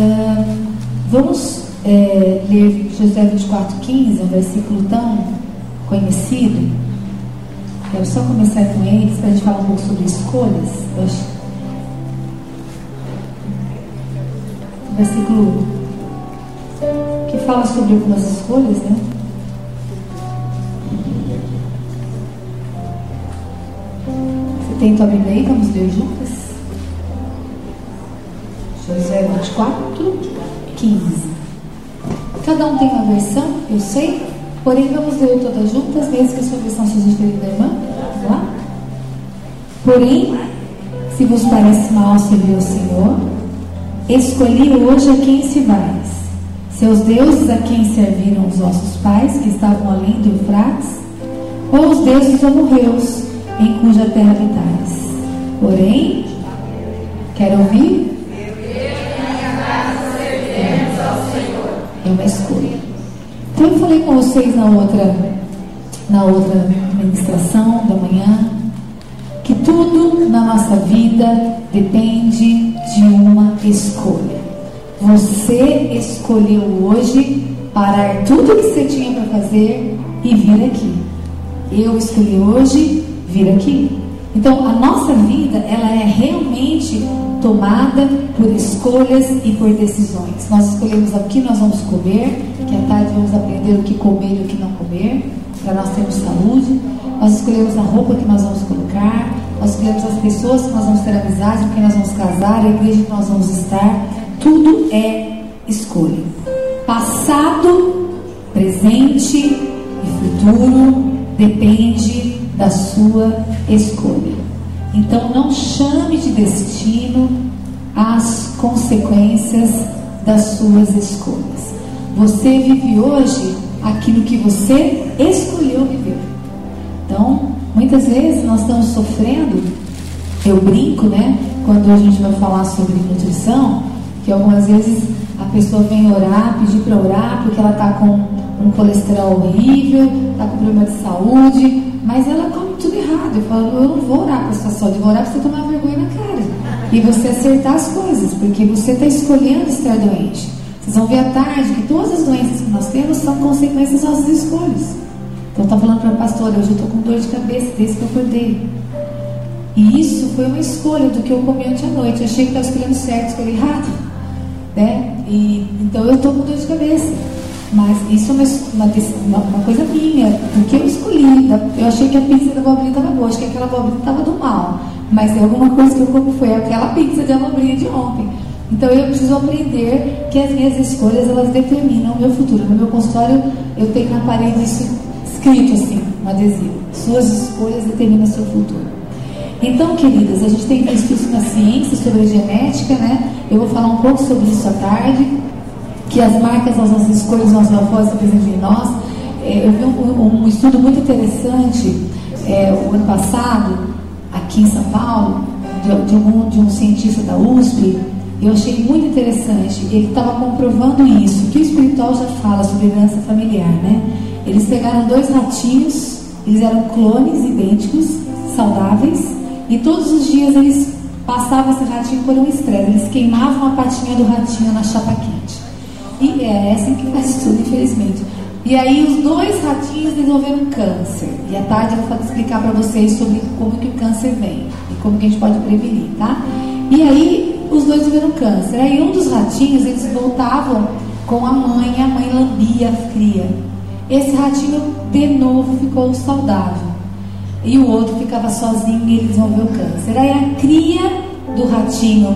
Ah, vamos é, ler José 24,15, um versículo tão conhecido. Quero só começar com eles para a gente falar um pouco sobre escolhas. Um versículo que fala sobre algumas escolhas, né? Você tem tua Bíblia aí? Vamos ler juntos? 0 24, 15. Cada um tem uma versão, eu sei, porém vamos ler todas juntas, mesmo que a sua versão seja diferente da irmã. Lá? Porém, se vos parece mal servir o Senhor, escolhi hoje a quem se vais. Seus deuses a quem serviram os vossos pais, que estavam além do Eufrates, ou os deuses amorreus, em cuja terra habitais. Porém, quer ouvir? É uma escolha. Então eu falei com vocês na outra, na outra ministração da manhã que tudo na nossa vida depende de uma escolha. Você escolheu hoje parar tudo que você tinha para fazer e vir aqui. Eu escolhi hoje vir aqui. Então, a nossa vida, ela é realmente tomada por escolhas e por decisões. Nós escolhemos o que nós vamos comer, que à tarde vamos aprender o que comer e o que não comer, para nós termos saúde. Nós escolhemos a roupa que nós vamos colocar, nós escolhemos as pessoas que nós vamos ter amizade, com quem nós vamos casar, a igreja que nós vamos estar. Tudo é escolha. Passado, presente e futuro depende da sua escolha. Então não chame de destino as consequências das suas escolhas. Você vive hoje aquilo que você escolheu viver. Então, muitas vezes nós estamos sofrendo, eu brinco, né? Quando a gente vai falar sobre nutrição, que algumas vezes a pessoa vem orar, pedir para orar, porque ela está com um colesterol horrível, está com problema de saúde, mas ela come tudo errado. Eu falo, eu não vou orar para sua saúde, vou orar para você tomar vergonha na cara. E você acertar as coisas, porque você está escolhendo estar doente. Vocês vão ver à tarde que todas as doenças que nós temos são consequências das nossas escolhas. Então, está falando para a pastora, hoje eu estou com dor de cabeça desde que eu acordei. E isso foi uma escolha do que eu comi ontem à noite. Eu achei que estava escolhendo certo, escolhi errado. Né? E, então, eu estou com dor de cabeça. Mas isso é uma, uma, coisa minha, porque eu escolhi. Eu achei que a pizza da abobrinha estava boa, acho que aquela abobrinha estava do mal. Mas é alguma coisa que eu como foi aquela pizza de abobrinha de ontem. Então eu preciso aprender que as minhas escolhas elas determinam o meu futuro. No meu consultório eu tenho na parede isso escrito assim, um adesivo. Suas escolhas determinam seu futuro. Então, queridas, a gente tem visto isso na ciência sobre genética, né? Eu vou falar um pouco sobre isso à tarde que as marcas das nossas escolhas, nossos avós presentes em nós. É, eu vi um, um, estudo muito interessante é, o ano passado, aqui em São Paulo, de, de, um, de um cientista da USP. Eu achei muito interessante. Ele estava comprovando isso, que o espiritual já fala sobre herança familiar, né? Eles pegaram dois ratinhos, eles eram clones idênticos, saudáveis, e todos os dias eles passavam esse ratinho por um estresse. Eles queimavam a patinha do ratinho na chapa quente. E é assim que faz tudo, infelizmente. E aí os dois ratinhos desenvolveram câncer. E à tarde eu vou explicar para vocês sobre como que o câncer vem e como que a gente pode prevenir, tá? E aí os dois desenvolveram câncer. Aí um dos ratinhos, eles voltavam com a mãe, a mãe lambia a cria. Esse ratinho de novo ficou saudável. E o outro ficava sozinho e ele desenvolveu câncer. Aí a cria do ratinho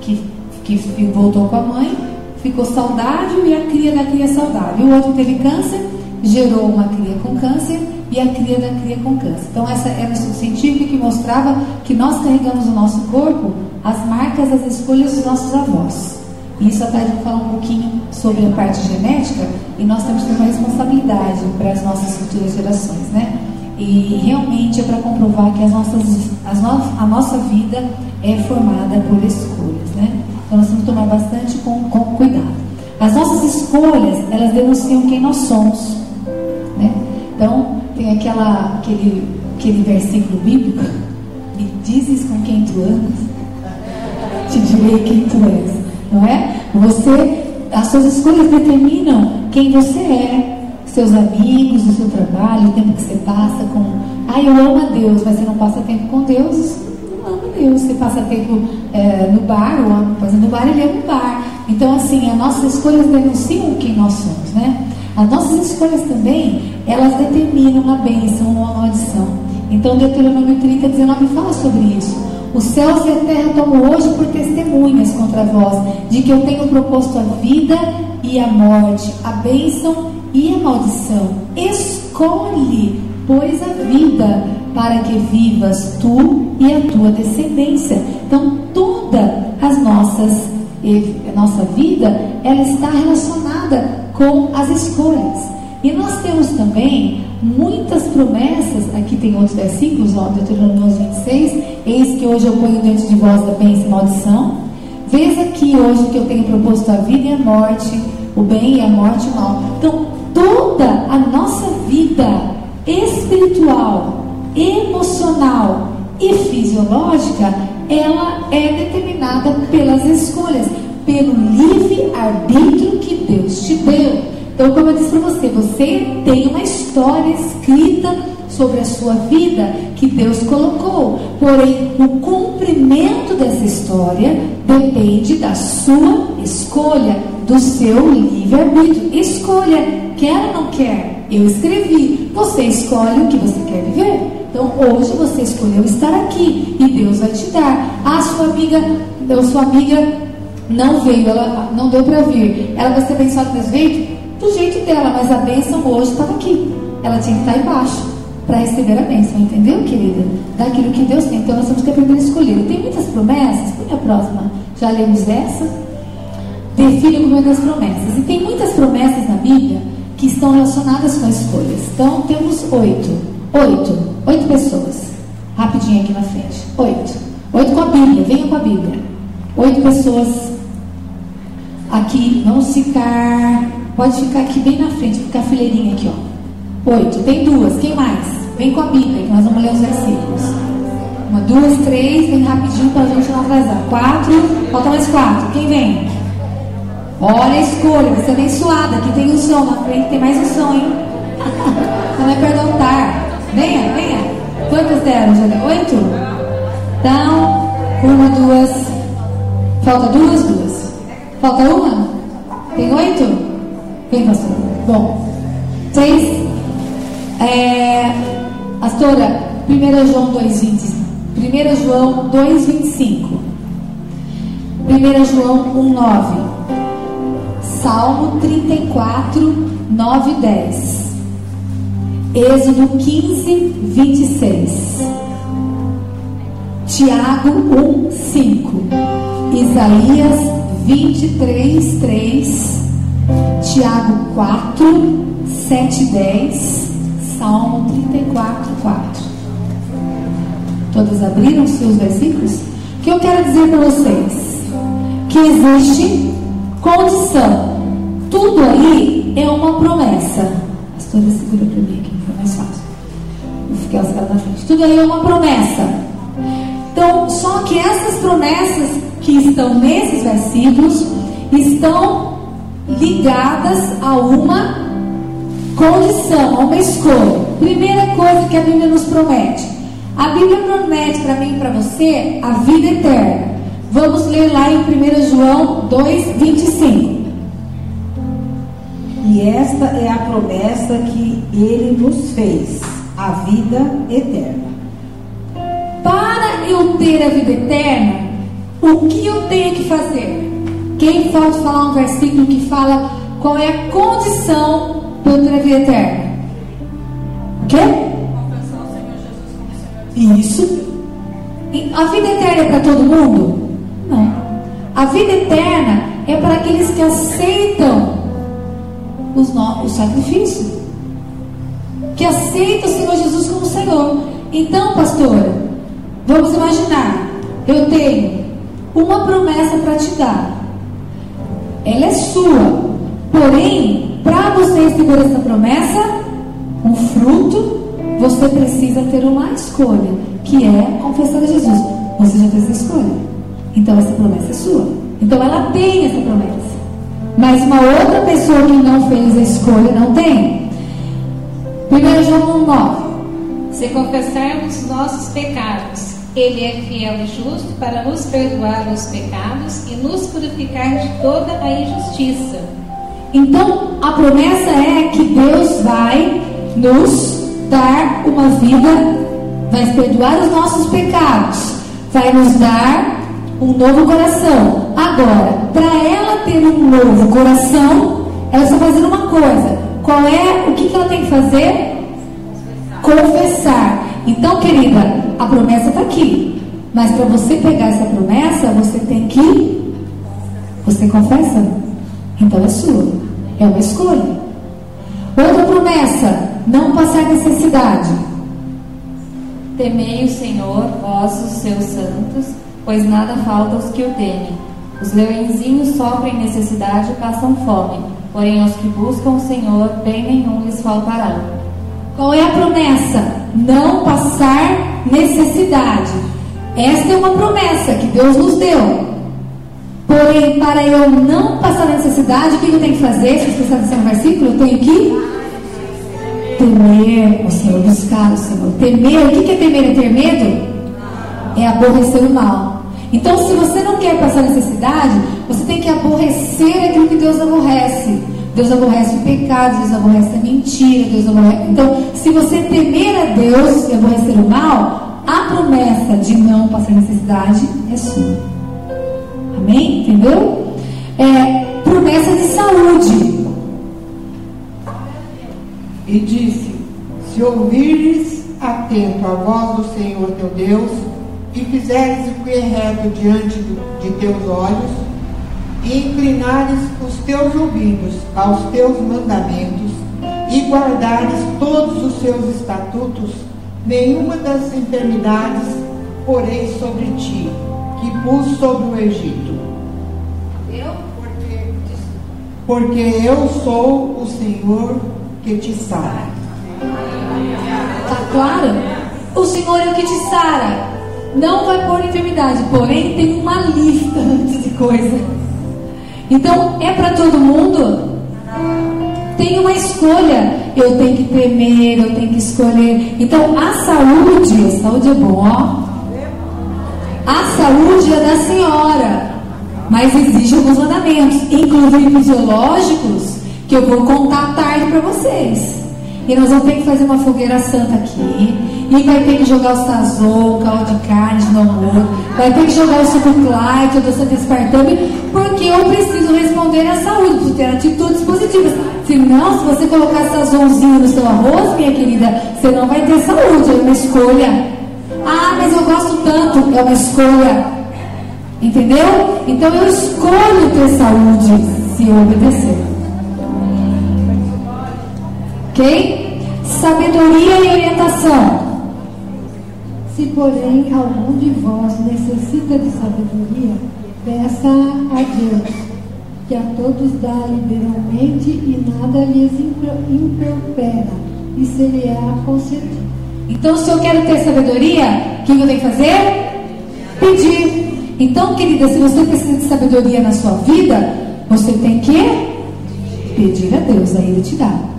que, que voltou com a mãe ficou saudável e a cria da cria saudável. O outro teve câncer, gerou uma cria com câncer e a cria da cria com câncer. Então, essa era um estudo científico que mostrava que nós carregamos no nosso corpo as marcas das escolhas dos nossos avós. E isso a gente falar um pouquinho sobre a parte genética e nós temos que ter uma responsabilidade para as nossas futuras gerações, né? E realmente é para comprovar que as nossas, as no, a nossa vida é formada por escolhas, né? Então nós temos que tomar bastante com, com cuidado. As nossas escolhas, elas denunciam quem nós somos. Né? Então, tem aquela, aquele, aquele versículo bíblico, me dizes com quem tu andas, te direi quem tu és. não é? Você, as suas escolhas determinam quem você é, seus amigos, o seu trabalho, o tempo que você passa com. Ah, eu amo a Deus, mas você não passa tempo com Deus, Deus. Você passa tempo é, no bar, ou no bar, ele ama o bar. Então, assim, as nossas escolhas denunciam quem nós somos, né? As nossas escolhas também, elas determinam a bênção ou a maldição. Então, Deuteronômio 30, 19 fala sobre isso. Os céus e a terra tomam hoje por testemunhas contra vós, de que eu tenho proposto a vida e a morte, a bênção e a maldição. Escolhe, pois, a vida, para que vivas tu e a tua descendência. Então, toda as nossas, nossa vida, ela está relacionada com as escolhas. E nós temos também muitas promessas, aqui tem outros versículos, ó, Deuteronômio 26, eis que hoje eu ponho diante de vós a bênção e maldição. Vês aqui hoje que eu tenho proposto a vida e a morte, o bem e a morte e o mal. Então, toda a nossa vida espiritual, emocional e fisiológica, ela é determinada pelas escolhas pelo livre-arbítrio que Deus te deu. Então, como eu disse para você, você tem uma história escrita sobre a sua vida que Deus colocou. Porém, o cumprimento dessa história depende da sua escolha, do seu livre-arbítrio. Escolha, quer ou não quer? Eu escrevi. Você escolhe o que você quer viver. Então, hoje você escolheu estar aqui e Deus vai te dar. A sua amiga, a sua amiga não veio, ela não deu para vir. Ela vai ser abençoada desse jeito? Do jeito dela, mas a bênção hoje estava aqui. Ela tinha que estar embaixo para receber a bênção, entendeu, querida? Daquilo que Deus tem. Então nós temos que aprender a escolher. Tem muitas promessas, põe a próxima. Já lemos essa? Define o governo das promessas. E tem muitas promessas na Bíblia que estão relacionadas com escolhas. Então temos oito. Oito. Oito pessoas. Rapidinho aqui na frente. Oito. Oito com a Bíblia. Venham com a Bíblia. Oito pessoas aqui, vamos ficar. Pode ficar aqui bem na frente, ficar a fileirinha aqui, ó. Oito. Tem duas. Quem mais? Vem com a Bíblia, que nós vamos ler os versículos. Uma, duas, três, vem rapidinho para a gente não atrasar. Quatro, falta mais quatro. Quem vem? Olha a escolha, você é abençoada. Aqui tem o som na frente, tem mais um som, hein? Não é perguntar. Venha, venha. Quantas deram? Já Oito? Então, uma, duas. Falta duas, duas. Falta uma? Tem oito? Vem, pastor. Bom, três. É, pastora, 1 João 2,20. 1 João 2,25. 1 João 1,9. Salmo 34, 9 e 10. Êxodo 15, 26. Tiago 1, 5. Isaías 23, 3, Tiago 4, 7, 10, Salmo 34, 4. Todas abriram seus versículos? O que eu quero dizer para vocês? Que existe condição. Tudo aí é uma promessa. Pastora, segura para mim aqui, foi mais fácil. Vou ficar os caras na frente. Tudo aí é uma promessa. Então, só que essas promessas que estão nesses versículos estão ligadas a uma condição, a uma escolha. Primeira coisa que a Bíblia nos promete. A Bíblia promete para mim e para você a vida eterna. Vamos ler lá em 1 João 2, 25. E esta é a promessa que ele nos fez, a vida eterna. Para eu ter a vida eterna, o que eu tenho que fazer? Quem pode falar um versículo que fala qual é a condição para eu ter a vida eterna? O quê? Isso. A vida eterna é para todo mundo? Não. A vida eterna é para aqueles que aceitam os no... o sacrifício. Que aceitam o Senhor Jesus como Senhor. Então, pastora, vamos imaginar. Eu tenho uma promessa para te dar. Ela é sua. Porém, para você receber essa promessa, um fruto, você precisa ter uma escolha, que é confessar a Jesus. Você já fez a escolha. Então essa promessa é sua. Então ela tem essa promessa. Mas uma outra pessoa que não fez a escolha não tem. 1 João 9. Se confessarmos nossos pecados, Ele é fiel e justo para nos perdoar os pecados e nos purificar de toda a injustiça. Então, a promessa é que Deus vai nos dar uma vida, vai perdoar os nossos pecados, vai nos dar um novo coração. Agora, para ela ter um novo coração, ela está fazendo uma coisa. Qual é o que, que ela tem que fazer? Confessar. Então, querida, a promessa está aqui. Mas para você pegar essa promessa, você tem que. Você confessa? Então é sua. É uma escolha. Outra promessa: não passar necessidade. Temei o Senhor, vós os seus santos, pois nada falta aos que o temem. Os leõezinhos sofrem necessidade e passam fome, porém aos que buscam o Senhor, bem nenhum lhes faltará. Qual é a promessa? Não passar necessidade. Esta é uma promessa que Deus nos deu. Porém, para eu não passar necessidade, o que eu tenho que fazer? Se você prestar atenção no versículo, eu tenho que temer o Senhor, buscar o Senhor. Temer, o que é temer? É ter medo? É aborrecer o mal. Então, se você não quer passar necessidade, você tem que aborrecer aquilo que Deus aborrece. Deus aborrece o pecado, Deus aborrece a mentira, Deus aborrece. Então, se você temer a Deus e aborrecer o mal, a promessa de não passar necessidade é sua. Amém? Entendeu? É, promessa de saúde. E disse: Se ouvires atento a voz do Senhor teu Deus, e fizeres o que é reto diante de teus olhos, e inclinares os teus ouvidos aos teus mandamentos, e guardares todos os seus estatutos, nenhuma das enfermidades porei sobre ti, que pus sobre o Egito. Eu? Porque, porque eu sou o Senhor que te sara. Está claro? O Senhor é o que te sara. Não vai pôr enfermidade, porém tem uma lista de coisa. Então, é para todo mundo? Tem uma escolha. Eu tenho que temer, eu tenho que escolher. Então, a saúde, a saúde é bom, ó. A saúde é da senhora, mas exige alguns mandamentos, inclusive fisiológicos, que eu vou contar tarde para vocês. E nós vamos ter que fazer uma fogueira santa aqui. E vai ter que jogar o sazon, o de carne no almoço. Vai ter que jogar o suco Clyde, o Santa Espartame, porque eu preciso responder à saúde, preciso ter atitudes positivas. Senão, se você colocar sazonzinho no seu arroz, minha querida, você não vai ter saúde, é uma escolha. Ah, mas eu gosto tanto, é uma escolha. Entendeu? Então eu escolho ter saúde se eu obedecer. Ok? Sabedoria e orientação. Se, porém, algum de vós necessita de sabedoria, peça a Deus, que a todos dá liberalmente e nada lhes impropera, e será concedido. Então, se eu quero ter sabedoria, o que eu tenho que fazer? Pedir. Então, querida, se você precisa de sabedoria na sua vida, você tem que pedir a Deus, aí Ele te dá.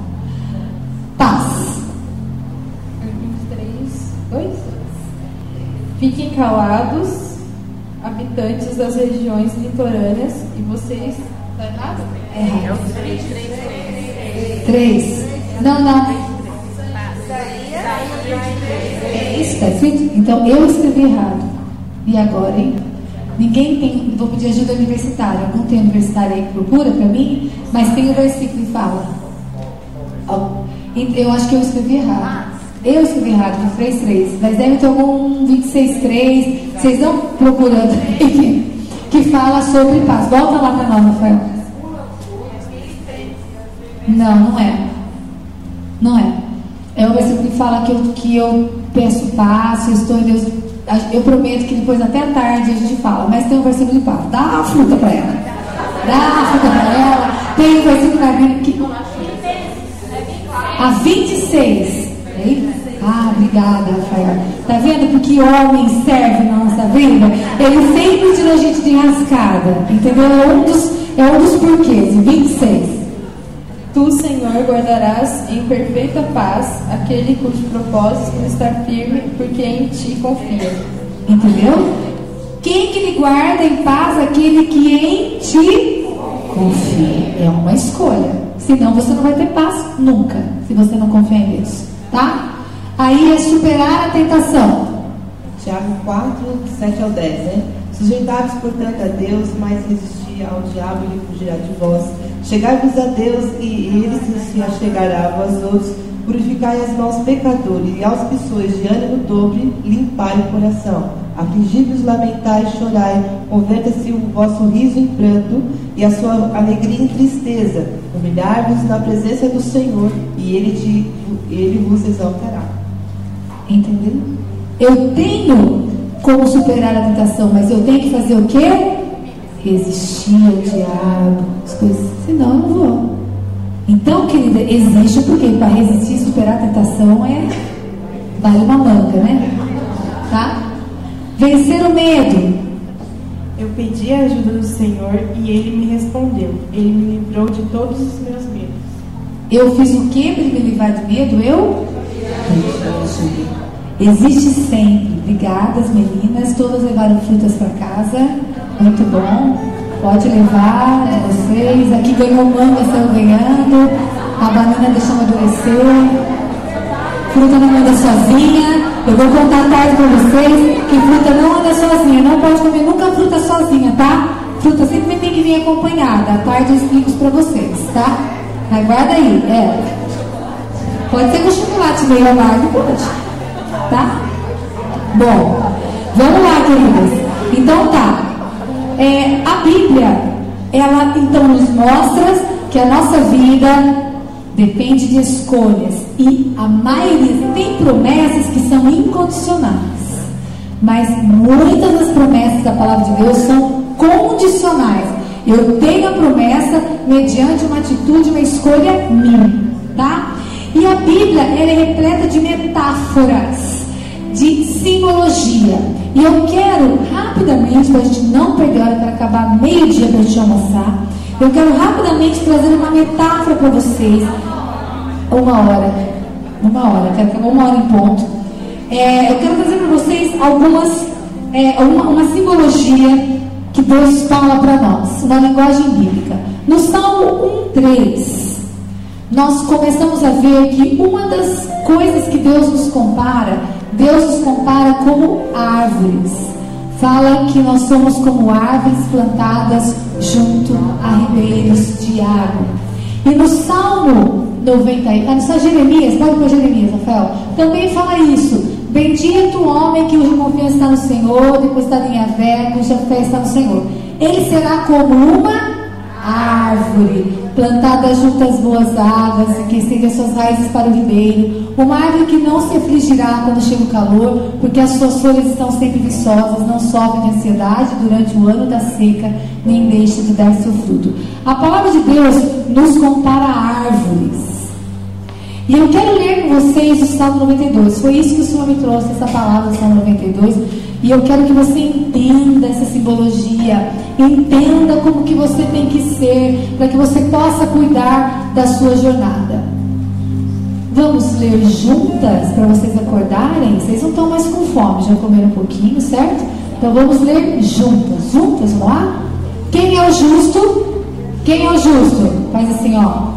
Fiquem calados, habitantes das regiões litorâneas, e vocês. Tá errado? É errado. Três. Não, não. É isso está escrito? Então eu escrevi errado. E agora, hein? Ninguém tem. Vou pedir ajuda universitária. Não tem universitária aí que procura para mim, mas tem o versículo que fala. Eu acho que eu escrevi errado. Eu escrevi errado, 23.3, mas deve ter algum 26.3, vocês estão procurando aí, que fala sobre paz. Volta lá para nós, Rafael. Não, não é. Não é. É o versículo que fala que eu, que eu peço paz, eu estou em Deus. Eu prometo que depois até tarde a gente fala, mas tem um versículo de paz. Dá a fruta para ela. Dá a fruta para ela. Tem um versículo na Bíblia que. A 26. Ah, obrigada, Rafael. Tá vendo porque homem serve na nossa vida? Ele sempre tira a gente de rascada. Entendeu? É um dos, é um dos porquês. 26. Tu, Senhor, guardarás em perfeita paz aquele cujo propósito está firme, porque em ti confia. Entendeu? Quem que lhe guarda em paz aquele que em ti confia? É uma escolha. Senão você não vai ter paz nunca, se você não confia em Deus. Tá? Aí é superar a tentação. Tiago 4, 7 ao 10, né? Portanto, a Deus, mas resistir ao diabo e ele fugirá de vós. Chegai-vos a Deus e ele se achegará a vós outros. Purificai as mãos pecadores e aos que sois de ânimo dobre, limpai o coração. Afligi-vos, lamentai e chorai. Converta-se o vosso riso em pranto e a sua alegria em tristeza. Humilhar-vos na presença do Senhor e ele, te, ele vos exaltará. Entendeu? Eu tenho como superar a tentação, mas eu tenho que fazer o quê? Resistir ao diabo, as coisas, senão eu não vou. Então, querida, existe porque para resistir e superar a tentação é vale uma manga, né? Tá? Vencer o medo. Eu pedi a ajuda do Senhor e ele me respondeu. Ele me livrou de todos os meus medos. Eu fiz o que para me livrar de medo? Eu? Existe sempre. Obrigadas, meninas. Todas levaram frutas para casa. Muito bom. Pode levar vocês. Aqui ganhou manga, saiu ganhando. A banana deixou amadurecer. Fruta não anda sozinha. Eu vou contar tarde para vocês que fruta não anda sozinha. Não pode comer nunca fruta sozinha, tá? Fruta sempre tem que vir acompanhada. À tarde eu explico para vocês, tá? Mas guarda aí. É. Pode ser com chocolate meio amargo, pode. Tá? Bom, vamos lá, queridas. Então tá. É, a Bíblia, ela então nos mostra que a nossa vida depende de escolhas e a maioria tem promessas que são incondicionais, mas muitas das promessas da palavra de Deus são condicionais. Eu tenho a promessa mediante uma atitude, uma escolha minha, tá? E a Bíblia ela é repleta de metáforas, de simbologia. E eu quero rapidamente, para a gente não perder hora para acabar meio-dia para a gente almoçar, eu quero rapidamente trazer uma metáfora para vocês. Uma hora. Uma hora, quero acabar uma hora em ponto. É, eu quero trazer para vocês algumas, é, uma, uma simbologia que Deus fala para nós, uma linguagem bíblica. No Salmo 1,3, nós começamos a ver que uma das coisas que Deus nos compara, Deus nos compara como árvores fala que nós somos como árvores plantadas junto a ribeiros de água. E no Salmo 90, ah, no Jeremias, pode para Jeremias, Rafael, também fala isso. Bendito o homem que cuja confiança está no Senhor, depositado em Avé, cuja fé está no Senhor. Ele será como uma árvore plantada junto às boas águas que estende as suas raízes para o ribeiro. Uma árvore que não se afligirá quando chega o calor, porque as suas folhas estão sempre viçosas, não sofre de ansiedade durante o ano da seca, nem deixa de dar seu fruto. A palavra de Deus nos compara a árvores. E eu quero ler com vocês o Salmo 92. Foi isso que o Senhor me trouxe, essa palavra Salmo 92. E eu quero que você entenda essa simbologia, entenda como que você tem que ser, para que você possa cuidar da sua jornada. Vamos ler juntas para vocês acordarem? Vocês não estão mais com fome, já comeram um pouquinho, certo? Então vamos ler juntas. Juntas, vamos lá? Quem é o justo? Quem é o justo? Faz assim, ó.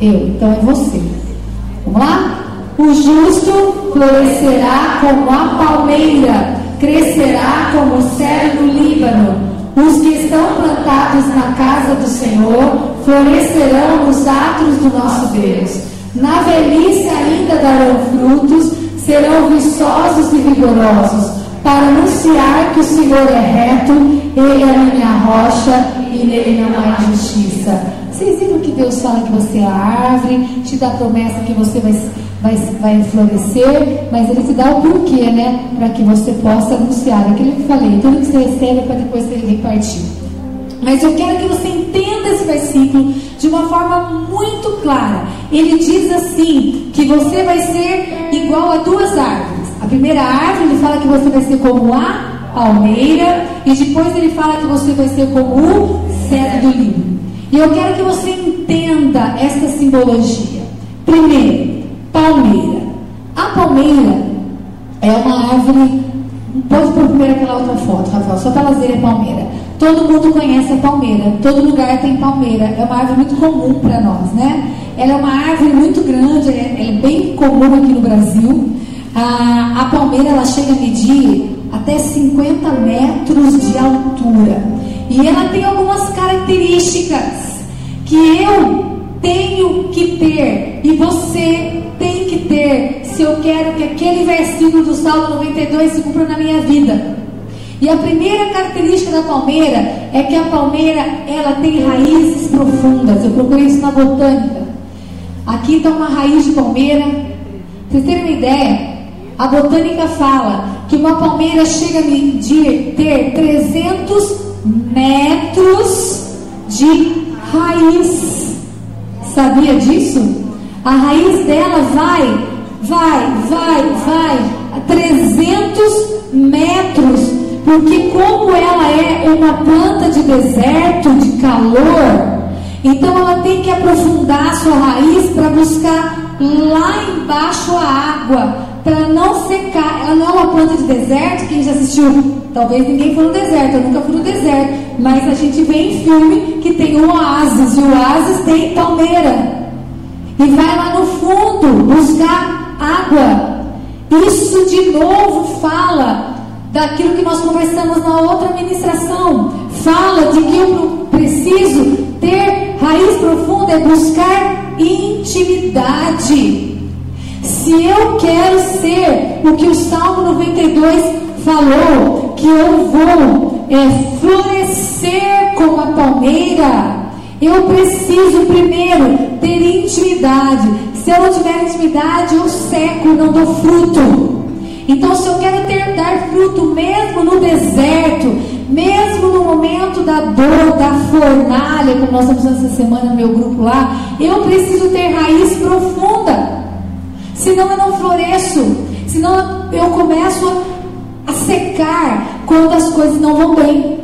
Eu. Então é você. Vamos lá? O justo florescerá como a palmeira, crescerá como o cedro do Líbano. Os que estão plantados na casa do Senhor florescerão nos atos do nosso Deus. Na velhice ainda darão frutos, serão viçosos e vigorosos, para anunciar que o Senhor é reto, Ele é a minha rocha e nele não há injustiça. Vocês viram que Deus fala que você é a árvore, te dá promessa que você vai, vai, vai florescer, mas Ele te dá o porquê, né? Para que você possa anunciar. Aquilo que eu falei, tudo que você recebe é para depois você repartir. Mas eu quero que você entenda esse versículo de uma forma muito clara. Ele diz assim: que você vai ser igual a duas árvores. A primeira árvore, ele fala que você vai ser como a palmeira, e depois ele fala que você vai ser como o cedro do livro. E eu quero que você entenda essa simbologia. Primeiro, palmeira. A palmeira é uma árvore. Pode pôr primeiro aquela outra foto, Rafael, só para elas a palmeira. Todo mundo conhece a palmeira, todo lugar tem palmeira. É uma árvore muito comum para nós, né? Ela é uma árvore muito grande, ela é bem comum aqui no Brasil. A, a palmeira ela chega a medir até 50 metros de altura. E ela tem algumas características que eu tenho que ter e você tem que ter se eu quero que aquele versículo do Salmo 92 se cumpra na minha vida. E a primeira característica da palmeira é que a palmeira ela tem raízes profundas. Eu procurei isso na botânica. Aqui está uma raiz de palmeira. Vocês terem uma ideia, a botânica fala que uma palmeira chega a medir ter 300 metros de raiz. Sabia disso? A raiz dela vai, vai, vai, vai a 300 metros, porque como ela é uma planta de deserto, de calor, então ela tem que aprofundar sua raiz para buscar lá embaixo a água, para não secar. Ela não é uma planta de deserto, quem já assistiu, talvez ninguém foi no deserto, eu nunca fui no deserto, mas a gente vê em filme que tem um oásis, e o oásis tem palmeira. E vai lá no fundo buscar água. Isso de novo fala daquilo que nós conversamos na outra ministração. Fala de que eu preciso ter raiz profunda, é buscar intimidade. Se eu quero ser o que o Salmo 92 falou, que eu vou é, florescer como a palmeira, eu preciso primeiro ter intimidade. Se eu não tiver intimidade, eu seco, não dou fruto. Então, se eu quero ter, dar fruto mesmo no deserto, mesmo no momento da dor, da fornalha, como nós estamos essa semana no meu grupo lá, eu preciso ter raiz profunda. Senão eu não floresço. Senão eu começo a secar quando as coisas não vão bem.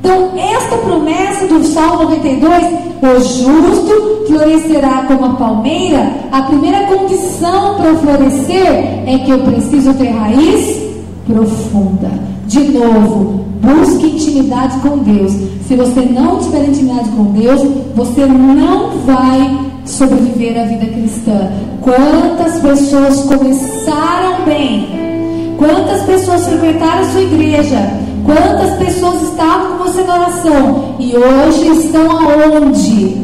Então, esta promessa do Salmo 92, o justo florescerá como a palmeira, a primeira condição para florescer é que eu preciso ter raiz profunda. De novo, busque intimidade com Deus. Se você não tiver intimidade com Deus, você não vai sobreviver a vida cristã. Quantas pessoas começaram bem? Quantas pessoas frequentaram a sua igreja? Quantas pessoas estavam com você na oração e hoje estão aonde?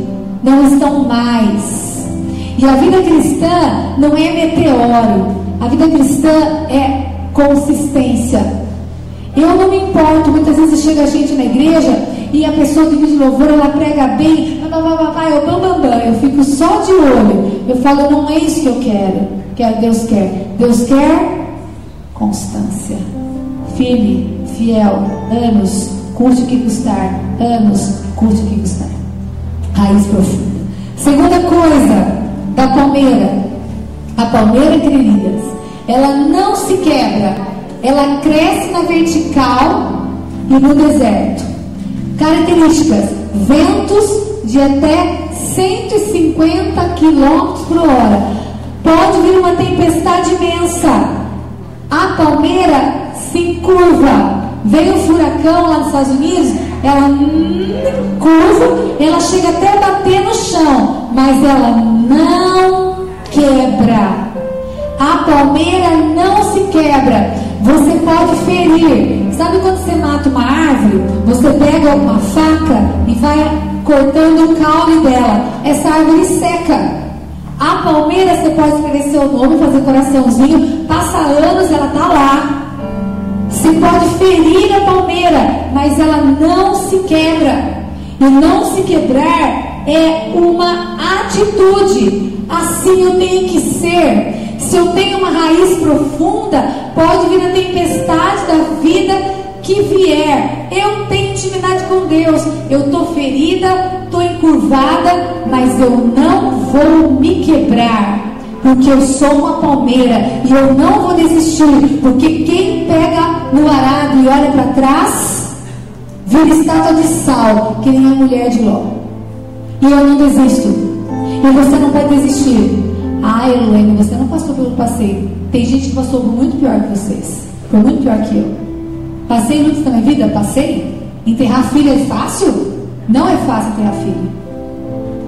Não estão mais. E a vida cristã não é meteoro. A vida cristã é consistência. Eu não me importo, muitas vezes chega gente na igreja e a pessoa que de louvor, ela prega bem, eu bam, bam, bam, eu fico só de olho. Eu falo, não é isso que eu quero, que Deus quer. Deus quer constância. Firme, fiel, anos, custe o que custar, anos, custe o que custar. Raiz profunda. Segunda coisa da palmeira, a palmeira queridas, ela não se quebra, ela cresce na vertical e no deserto. Características: ventos de até 150 km por hora. Pode vir uma tempestade imensa. A palmeira se curva, Veio um furacão lá nos Estados Unidos, ela curva, ela chega até bater no chão, mas ela não quebra. A palmeira não se quebra. Você pode ferir. Sabe quando você mata uma árvore? Você pega uma faca e vai cortando o caule dela. Essa árvore seca. A palmeira você pode escrever seu nome, fazer coraçãozinho. Passa anos, ela tá lá. Você pode ferir a palmeira, mas ela não se quebra. E não se quebrar é uma atitude. Assim eu tenho que ser. Se eu tenho uma raiz profunda, pode vir a tempestade da vida que vier. Eu tenho intimidade com Deus. Eu estou ferida, estou encurvada mas eu não vou me quebrar, porque eu sou uma palmeira e eu não vou desistir, porque quem pega no arado e olha para trás, vira estátua de sal, que nem a mulher de Ló. E eu não desisto. E você não pode desistir. Ah, Elaine, você não passou pelo passeio. Tem gente que passou muito pior que vocês. Por muito pior que eu. Passei lutas na minha vida? Passei. Enterrar filho é fácil? Não é fácil enterrar filho.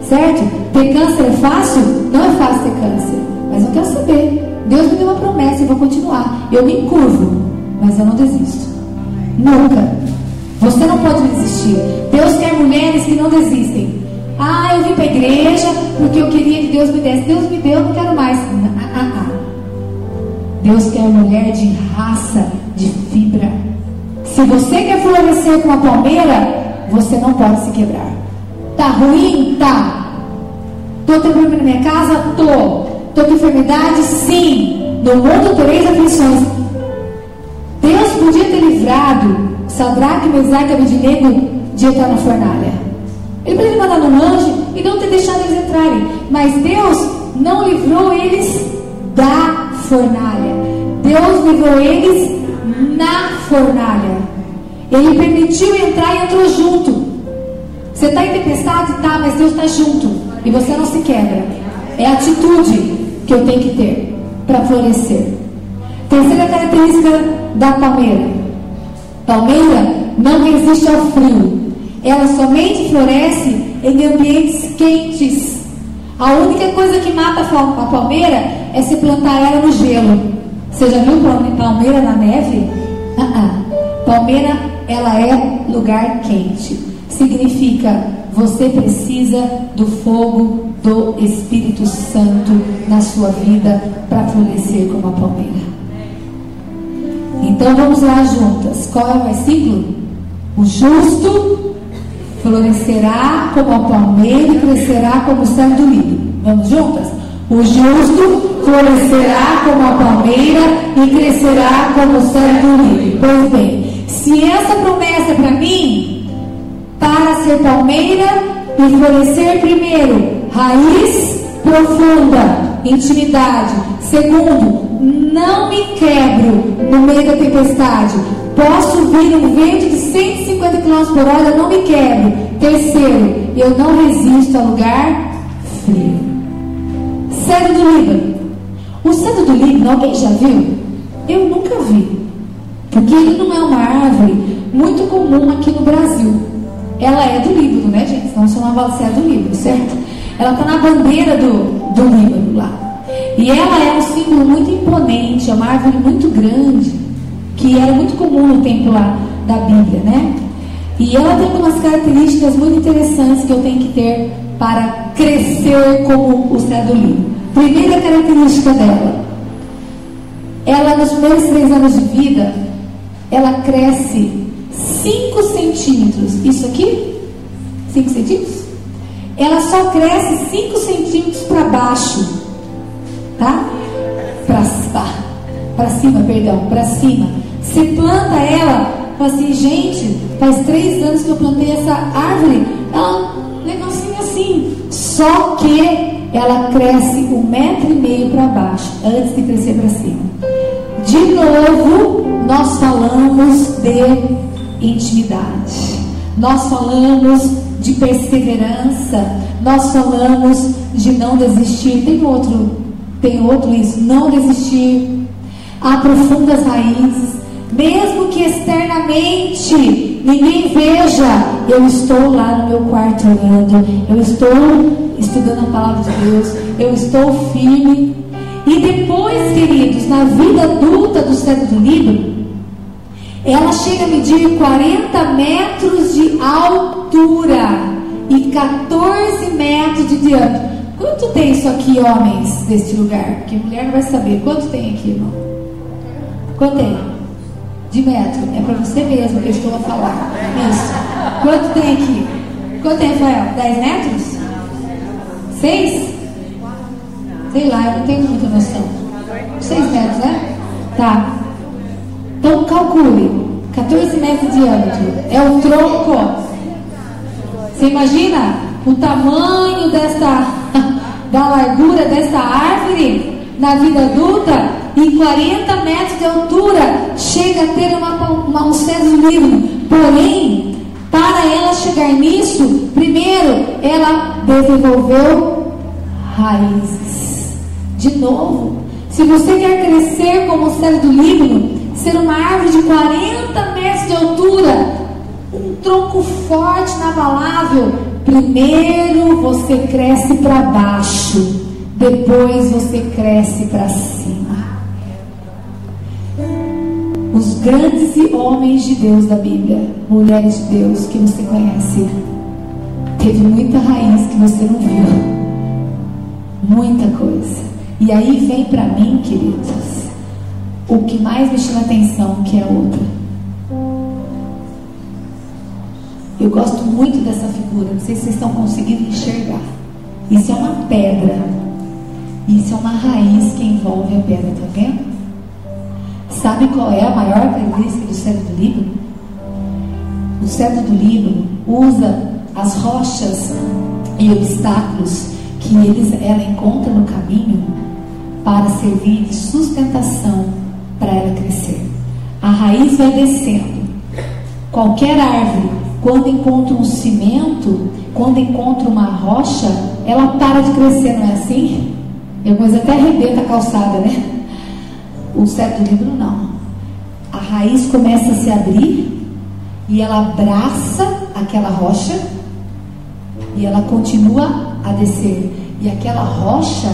Certo? Ter câncer é fácil? Não é fácil ter câncer. Mas eu quero saber. Deus me deu uma promessa e vou continuar. Eu me encurvo, mas eu não desisto. Nunca. Você não pode desistir. Deus quer mulheres que não desistem. Ah, eu vim para a igreja porque eu queria que Deus me desse. Deus me deu, não quero mais. Ah, ah, ah. Deus quer mulher de raça, de fibra. Se você quer florescer com a palmeira, você não pode se quebrar. Tá ruim? Tá. Tô tendo problema na minha casa? Tô. Tô com enfermidade? Sim. No mundo três aflições. Deus podia ter livrado Sadraque, Mesaque e Abednego de entrar na fornalha. Ele poderia mandar um anjo e não ter deixado eles entrarem. Mas Deus não livrou eles da fornalha. Deus livrou eles na fornalha. Ele permitiu entrar e entrou junto. Você está em tempestade? Tá, mas Deus está junto. E você não se quebra. É a atitude que eu tenho que ter para florescer. Terceira característica da palmeira: palmeira não resiste ao frio. Ela somente floresce em ambientes quentes. A única coisa que mata a palmeira é se plantar ela no gelo. Você já viu palmeira na neve? Uh -uh. Palmeira, ela é lugar quente. Significa você precisa do fogo do Espírito Santo na sua vida para florescer como a palmeira. Então vamos lá juntas. Qual é o versículo? O justo florescerá como a palmeira e crescerá como o céu do lírio. Vamos juntas? O justo florescerá como a palmeira e crescerá como o céu do lírio. Pois bem, se essa promessa é para mim, para ser palmeira e florescer primeiro, raiz profunda, intimidade. Segundo, não me quebro no meio da tempestade. Posso vir um vento de 150 km por hora, não me quebro. Terceiro, eu não resisto a lugar frio. Cedro do Líbano. O cedro do Líbano, alguém já viu? Eu nunca vi. Porque ele não é uma árvore muito comum aqui no Brasil. Ela é do Líbano, né, gente? Senão chamava cedro do Líbano, certo? Ela está na bandeira do, do Líbano lá. E ela é um símbolo muito imponente, é uma árvore muito grande, que era muito comum no tempo lá da Bíblia, né? E ela tem algumas características muito interessantes que eu tenho que ter para crescer como o cedro lírio. Primeira característica dela, ela nos primeiros três anos de vida, ela cresce 5 centímetros. Isso aqui? 5 centímetros? Ela só cresce 5 centímetros para baixo tá? Para cima, perdão, para cima. Você planta ela, fala assim, gente, faz três anos que eu plantei essa árvore, ela um negocinho assim. Só que ela cresce um metro e meio para baixo, antes de crescer para cima. De novo, nós falamos de intimidade. Nós falamos de perseverança. Nós falamos de não desistir. Tem outro tem outro isso, não desistir. Há profundas raízes. Mesmo que externamente ninguém veja, eu estou lá no meu quarto orando, eu estou estudando a palavra de Deus, eu estou firme. E depois, queridos, na vida adulta do do livro, ela chega a medir 40 metros de altura e 14 metros de diâmetro. Quanto tem isso aqui, homens, neste lugar? Porque mulher não vai saber. Quanto tem aqui, irmão? Quanto tem? De metro. É para você mesmo que eu estou a falar. Isso. Quanto tem aqui? Quanto tem, Rafael? 10 metros? 6? Sei lá, eu não tenho muita noção. 6 metros, né? Tá. Então calcule. 14 metros de diâmetro. É o tronco. Você imagina? o tamanho desta, da largura desta árvore na vida adulta, em 40 metros de altura, chega a ter uma, uma, um cedro livre. Porém, para ela chegar nisso, primeiro ela desenvolveu raízes. De novo, se você quer crescer como o cedro do Líbano, ser uma árvore de 40 metros de altura, um tronco forte, inabalável, primeiro você cresce para baixo, depois você cresce para cima. Os grandes homens de Deus da Bíblia, mulheres de Deus que você conhece, teve muita raiz que você não viu. Muita coisa. E aí vem para mim, queridos, o que mais me chama atenção, que é outra. Eu gosto muito dessa figura, não sei se vocês estão conseguindo enxergar. Isso é uma pedra. Isso é uma raiz que envolve a pedra, tá vendo? Sabe qual é a maior característica do cedro do Líbano? O cedro do Líbano usa as rochas e obstáculos que eles, ela encontra no caminho para servir de sustentação para ela crescer. A raiz vai descendo. Qualquer árvore, quando encontra um cimento, quando encontra uma rocha, ela para de crescer, não é assim? Depois até arrebenta a calçada, né? O certo livro não. A raiz começa a se abrir e ela abraça aquela rocha e ela continua a descer. E aquela rocha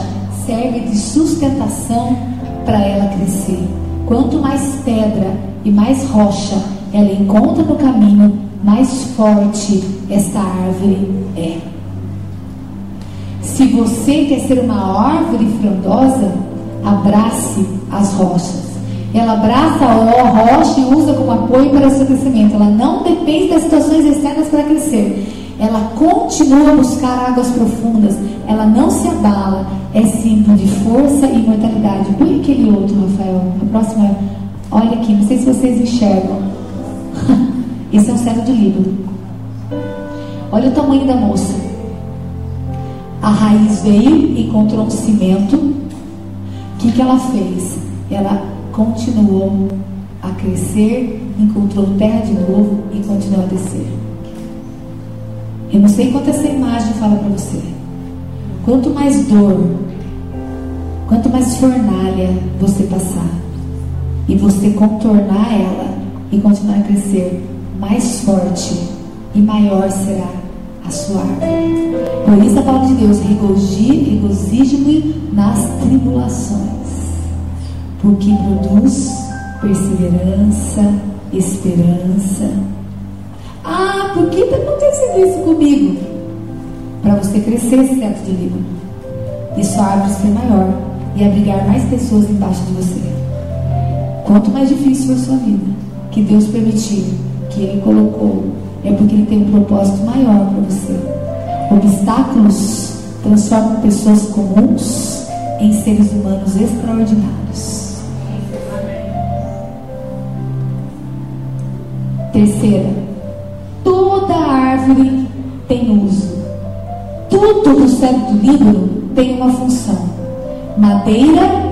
serve de sustentação para ela crescer. Quanto mais pedra e mais rocha ela encontra no caminho, mais forte esta árvore é. Se você quer ser uma árvore frondosa, abrace as rochas. Ela abraça a rocha e usa como apoio para o seu crescimento. Ela não depende das situações externas para crescer. Ela continua a buscar águas profundas. Ela não se abala. É símbolo de força e imortalidade. Põe aquele outro, Rafael. A próxima. Olha aqui, não sei se vocês enxergam. Esse é um cedro de Líbano. Olha o tamanho da moça. A raiz veio, encontrou um cimento. O que, que ela fez? Ela continuou a crescer, encontrou terra de novo e continuou a descer. Eu não sei quanto essa imagem fala para você. Quanto mais dor, quanto mais fornalha você passar e você contornar ela e continuar a crescer, mais forte e maior será a sua árvore. Por isso a palavra de Deus, regozije-me nas tribulações, porque produz perseverança, esperança. Ah, por que está acontecendo isso comigo? Para você crescer esse teto de livro e sua árvore ser maior e abrigar mais pessoas embaixo de você. Quanto mais difícil for a sua vida, que Deus permitiu, que Ele colocou, é porque Ele tem um propósito maior para você. Obstáculos transformam pessoas comuns em seres humanos extraordinários. Terceira, árvore tem uso. Tudo do livro tem uma função. Madeira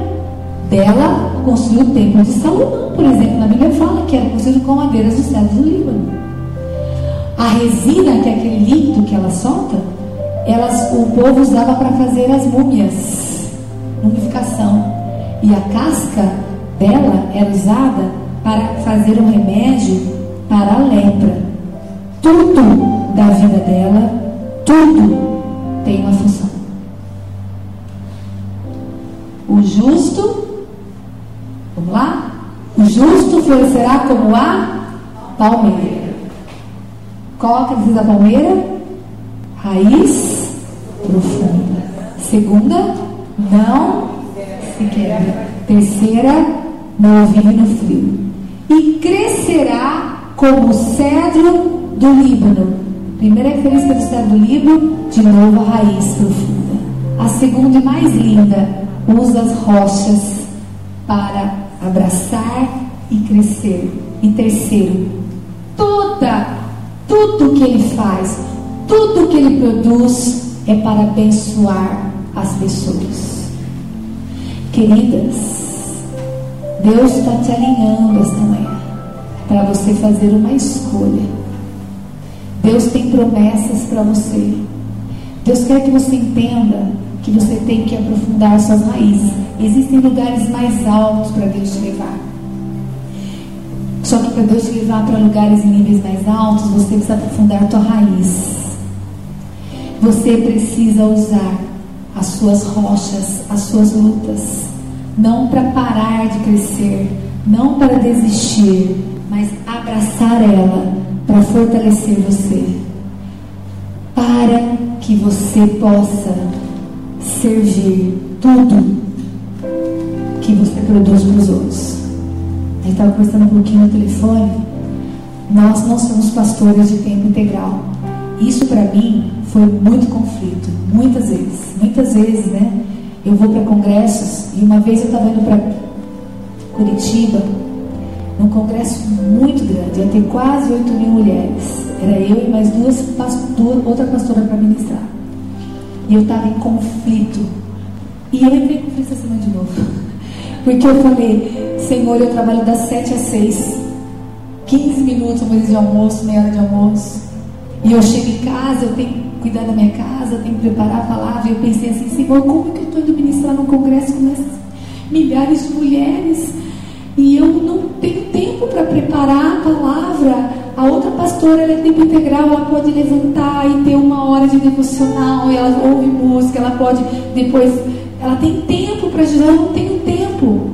dela construiu o templo de Salomão, por exemplo. Na Bíblia fala que era construído com madeiras do céu do Líbano. A resina, que é aquele líquido que ela solta, elas, o povo usava para fazer as múmias, mumificação. E a casca dela era usada para fazer um remédio para a lepra. Tudo da vida dela, tudo tem uma função. O justo, vamos lá? O justo florescerá como a palmeira. Qual a característica da palmeira? Raiz profunda. Segunda, não se quebra. Terceira, não vive no frio. E crescerá como o cedro do Líbano. Primeira característica do cedro do Líbano, de novo a raiz profunda. A segunda e mais linda, usa as rochas para abraçar e crescer. E terceiro, toda, tudo que ele faz, tudo que ele produz é para abençoar as pessoas. Queridas, Deus está te alinhando esta manhã para você fazer uma escolha. Deus tem promessas para você. Deus quer que você entenda que você tem que aprofundar suas raízes. Existem lugares mais altos para Deus te levar. Só que para Deus te levar para lugares em níveis mais altos, você precisa aprofundar a tua raiz. Você precisa usar as suas rochas, as suas lutas, não para parar de crescer, não para desistir, mas abraçar ela para fortalecer você, para que você possa servir tudo que você produz para os outros. A gente estava conversando um pouquinho no telefone. Nós não somos pastores de tempo integral. Isso para mim foi muito conflito, muitas vezes. Muitas vezes, né? Eu vou para congressos e uma vez eu estava indo para Curitiba, num congresso muito grande, ia ter quase 8 mil mulheres. Era eu e mais duas pastoras, outra pastora para ministrar. E eu estava em conflito. E eu entrei em conflito essa semana de novo. Porque eu falei, Senhor, eu trabalho das 7 às 6. 15 minutos, uma vez de almoço, meia hora de almoço. E eu chego em casa, eu tenho que cuidar da minha casa, eu tenho que preparar a palavra. E eu pensei assim, Senhor, como que eu estou indo ministrar num congresso com essas milhares de mulheres? E eu não tenho tempo para preparar a palavra. A outra pastora, ela é tempo integral, ela pode levantar e ter uma hora de devocional, ela ouve música, ela pode depois. Ela tem tempo para ajudar, eu não tenho tempo.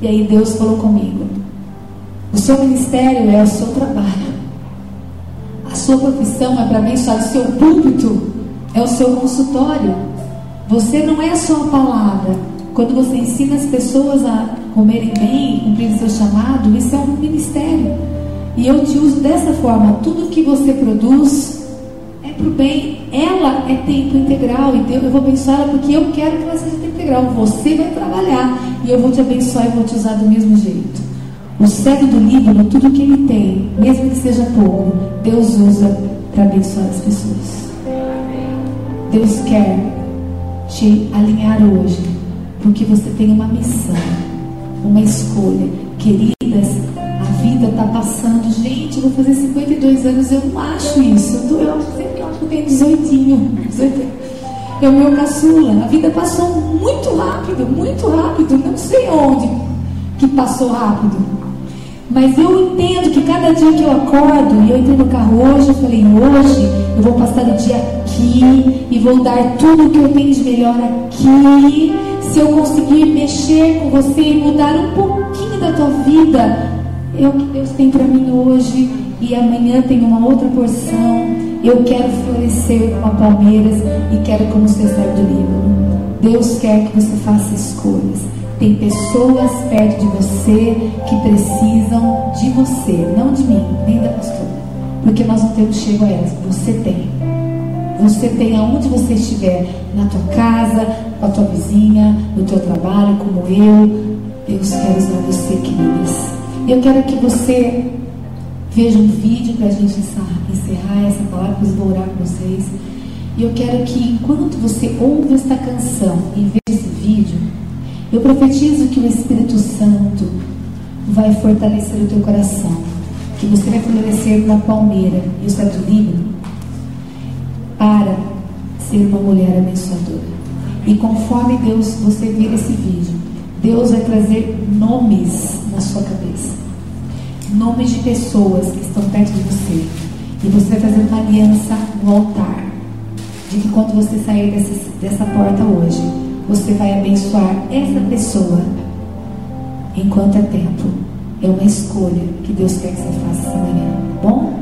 E aí Deus falou comigo: o seu ministério é o seu trabalho. A sua profissão é para abençoar, o seu púlpito é o seu consultório. Você não é só a palavra. Quando você ensina as pessoas a comerem bem, cumprir seu chamado, isso é um ministério. E eu te uso dessa forma. Tudo que você produz é para o bem. Ela é tempo integral. E Deus, eu vou abençoar ela porque eu quero que ela seja tempo integral. Você vai trabalhar e eu vou te abençoar e vou te usar do mesmo jeito. O cego do Líbano, tudo que ele tem, mesmo que seja pouco, Deus usa para abençoar as pessoas. Deus quer te alinhar hoje, porque você tem uma missão, uma escolha. Queridas, a vida está passando. Gente, vou fazer 52 anos, eu não acho isso. Eu, tô, eu sempre acho que eu tenho 18. 18. É o meu caçula. A vida passou muito rápido, muito rápido. Não sei onde que passou rápido. Mas eu entendo que cada dia que eu acordo, e eu entrei no carro hoje, eu falei, hoje eu vou passar o dia aqui e vou dar tudo o que eu tenho de melhor aqui. Se eu conseguir mexer com você e mudar um pouquinho da tua vida, é o que Deus tem para mim hoje e amanhã tem uma outra porção. Eu quero florescer como palmeiras e quero como o cesar do Líbano. Deus quer que você faça escolhas. Tem pessoas perto de você que precisam de você, não de mim, nem da pastora. Porque nós não temos chego a elas. Você tem. Você tem aonde você estiver, na tua casa, com a tua vizinha, no teu trabalho, como eu. Deus quer usar você, queridas. Eu quero que você veja um vídeo para a gente encerrar essa palavra, depois vou orar com vocês. E eu quero que enquanto você ouve esta canção e vê esse vídeo, eu profetizo que o Espírito Santo vai fortalecer o teu coração, que você vai florescer uma palmeira e o cedro Líbano para ser uma mulher abençoadora. E conforme Deus, você vir esse vídeo, Deus vai trazer nomes na sua cabeça. Nomes de pessoas que estão perto de você. E você vai fazer uma aliança no altar. De que quando você sair dessa, dessa porta hoje, você vai abençoar essa pessoa enquanto é tempo. É uma escolha que Deus quer que você faça essa manhã. Tá bom?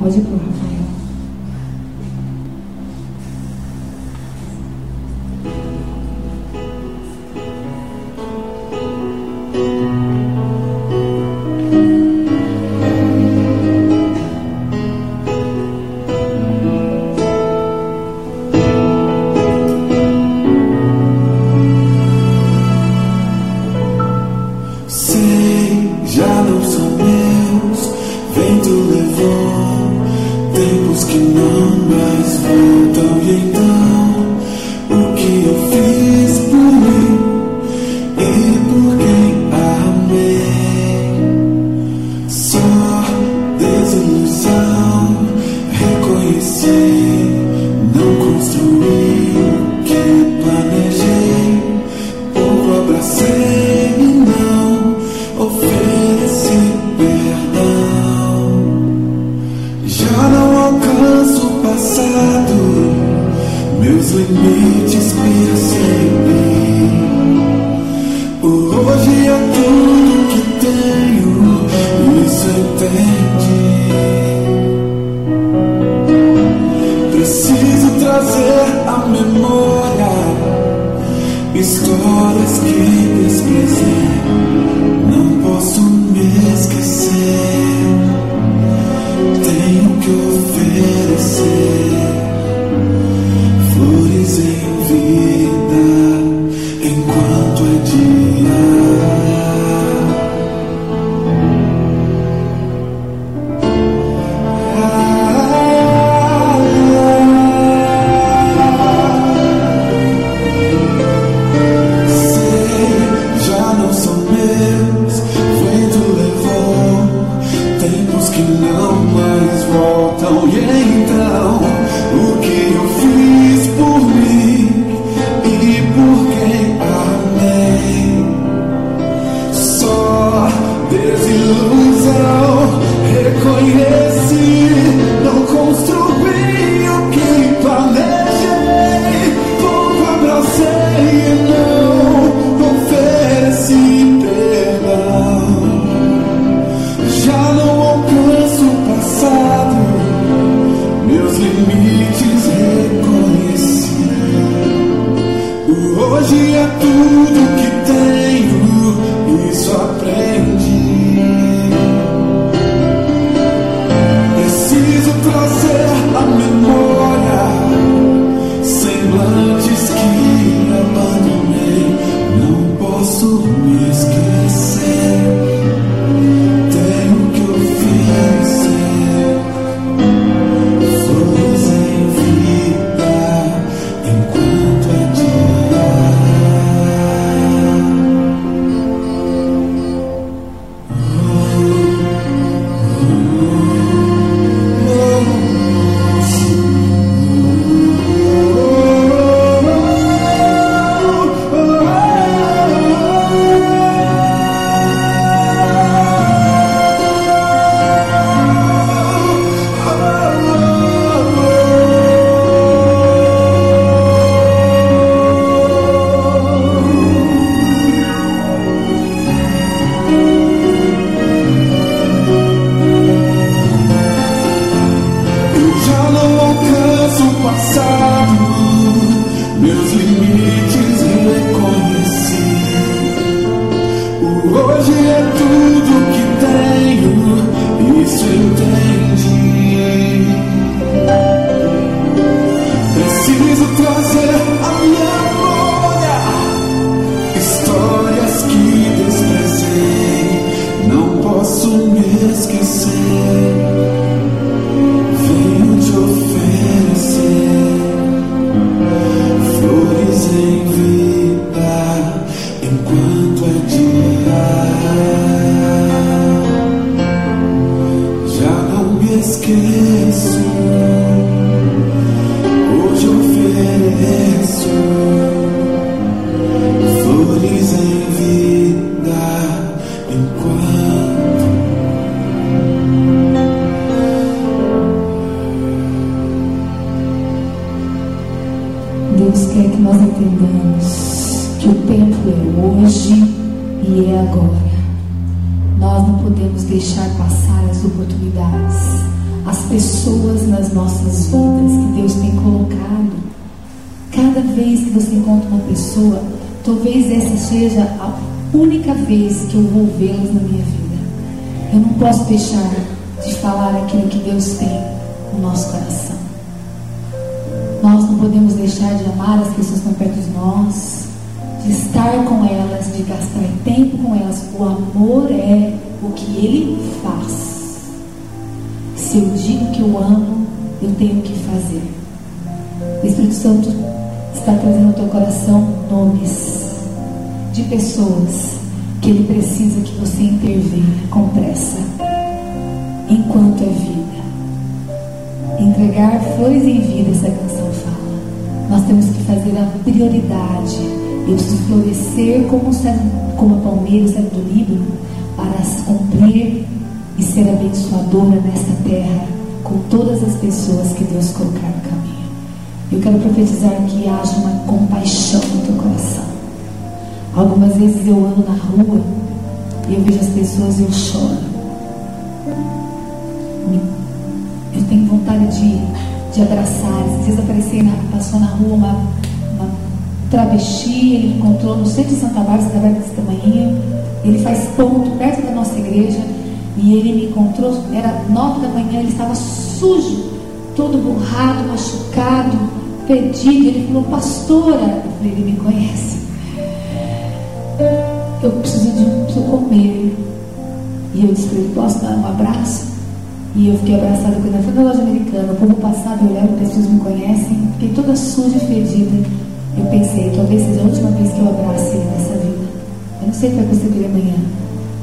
Pode ir pro Rafael. Hoje e é agora. Nós não podemos deixar passar as oportunidades, as pessoas nas nossas vidas que Deus tem colocado. Cada vez que você encontra uma pessoa, talvez essa seja a única vez que eu vou vê-las na minha vida. Eu não posso deixar de falar aquilo que Deus tem no nosso coração. Nós não podemos deixar de amar as pessoas que estão perto de nós, de estar com elas, de gastar tempo com elas. O amor é o que ele faz. Se eu digo que eu amo, eu tenho que fazer. O Espírito Santo está trazendo ao teu coração nomes de pessoas que ele precisa que você intervenha com pressa, enquanto é vida. Entregar flores em vida, essa canção fala. Nós temos que fazer a prioridade. Eu preciso florescer como, como a palmeira, cedro do Líbano, para se cumprir e ser abençoadora nesta terra com todas as pessoas que Deus colocar no caminho. Eu quero profetizar que haja uma compaixão no teu coração. Algumas vezes eu ando na rua e eu vejo as pessoas e eu choro. Eu tenho vontade de, de abraçar. Esses dias na, passou na rua uma travesti, ele encontrou no centro de Santa Bárbara, Santa Bárbara desse tamanho. Ele faz ponto perto da nossa igreja. E ele me encontrou, era nove da manhã, ele estava sujo, todo borrado, machucado, perdido. Ele falou, pastora, ele me conhece. Eu preciso de preciso comer. E eu disse para ele, posso dar um abraço? E eu fiquei abraçada com ele. Na loja americana, o povo passado, olhava, pessoas me conhecem. Fiquei toda suja e fedida. Eu pensei, talvez seja a última vez que eu abrace ele nessa vida. Eu não sei o que vai acontecer amanhã.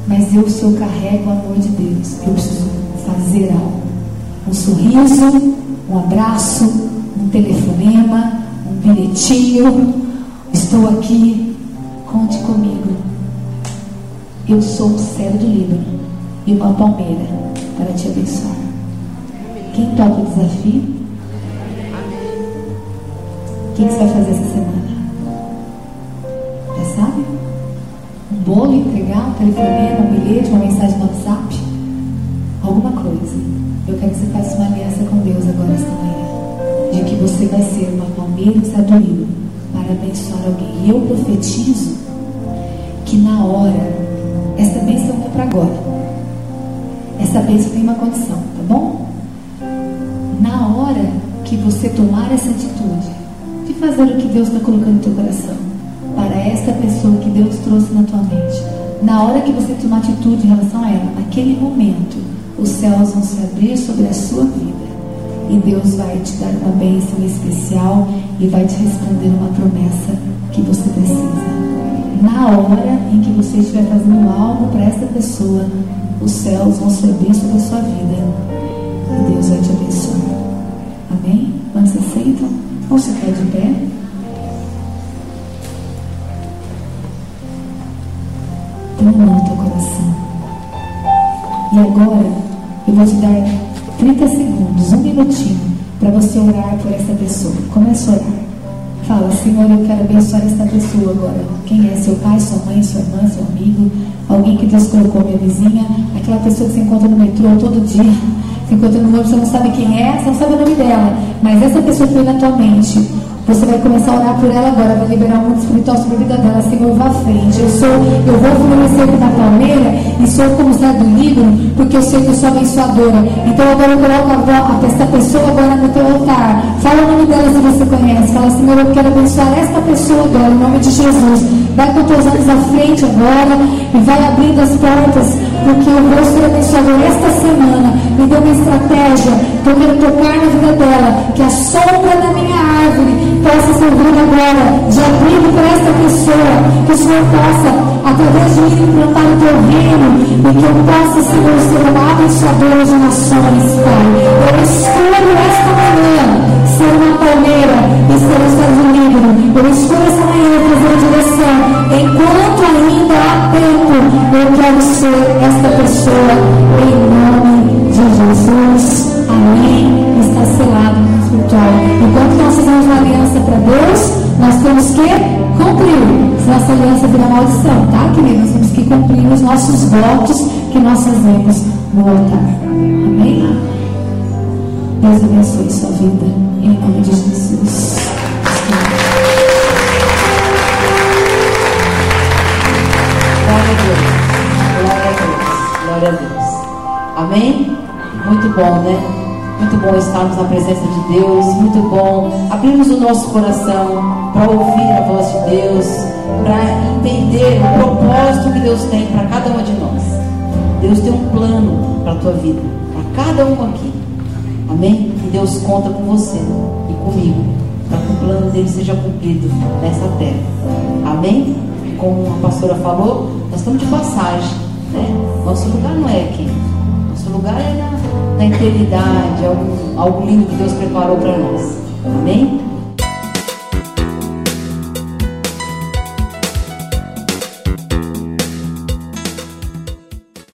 Mas eu, se eu carrego o amor de Deus, eu preciso fazer algo. Um sorriso, um abraço, um telefonema, um bilhetinho. Estou aqui, conte comigo. Eu sou um céu do Líbano e uma palmeira para te abençoar. Quem toca o desafio? O que, que você vai fazer essa semana? Já sabe? Um bolo entregar, um telefonema, um bilhete, uma mensagem no WhatsApp? Alguma coisa. Eu quero que você faça uma aliança com Deus agora esta manhã. De que você vai ser uma palmeira e Líbano para abençoar alguém. E eu profetizo que na hora, essa bênção não é para agora. Essa bênção tem uma condição, tá bom? Na hora que você tomar essa atitude de fazer o que Deus está colocando no teu coração para essa pessoa que Deus trouxe na tua mente, na hora que você tomar atitude em relação a ela, naquele momento, os céus vão se abrir sobre a sua vida e Deus vai te dar uma bênção especial e vai te responder uma promessa que você precisa. Na hora em que você estiver fazendo algo para essa pessoa, os céus vão se abrir sobre a sua vida e Deus vai te abençoar. Amém? Quando você aceitam, você ficar de pé. Um no teu coração. E agora, eu vou te dar 30 segundos, um minutinho, para você orar por essa pessoa. Comece a orar. Fala, Senhor, eu quero abençoar esta pessoa agora. Quem é? Seu pai, sua mãe, sua irmã, seu amigo, alguém que Deus colocou, minha vizinha, aquela pessoa que você encontra no metrô todo dia, encontra no você não sabe quem é, você não sabe o nome dela, mas essa pessoa foi na tua mente. Você vai começar a orar por ela agora, vai liberar um mundo espiritual sobre a vida dela. Senhor, vá à frente. Eu sou, eu vou florescer na palmeira e sou como sai do livro, porque eu sei que eu sou abençoadora. Então agora eu coloco a, essa pessoa agora no teu altar. Fala o nome dela se você conhece. Fala, Senhor, eu quero abençoar esta pessoa agora, em nome de Jesus. Vai com teus olhos à frente agora e vai abrindo as portas, porque eu vou ser abençoador esta semana. Me dê uma estratégia, que eu quero tocar na vida dela, que a sombra da minha árvore possa servir agora de abrigo para esta pessoa, que o Senhor possa, através de mim, implantar o teu reino e que eu possa, Senhor, ser uma abençoadora de nações, Pai. Eu escolho esta manhã ser uma palmeira ser o Estados Unidos. Escolho esta manhã fazer a direção. Enquanto ainda há tempo, eu quero ser esta pessoa em nome de Jesus. Amém. Está selado no espiritual. Enquanto nós fazemos uma aliança para Deus, nós temos que cumprir. Se nossa aliança virar maldição, tá, queridos? Nós temos que cumprir os nossos votos que nós fazemos no altar. Amém? Deus abençoe sua vida. Em nome de Jesus. Glória a Deus. Amém? Muito bom, né? Muito bom estarmos na presença de Deus. Muito bom abrirmos o nosso coração para ouvir a voz de Deus, para entender o propósito que Deus tem para cada uma de nós. Deus tem um plano para a tua vida, para cada um aqui. Amém? E Deus conta com você e comigo, para que o plano dele seja cumprido nessa terra. Amém? Como a pastora falou, nós estamos de passagem. Nosso lugar não é aqui. Nosso lugar é na, na eternidade, algo, algo lindo que Deus preparou para nós. Amém?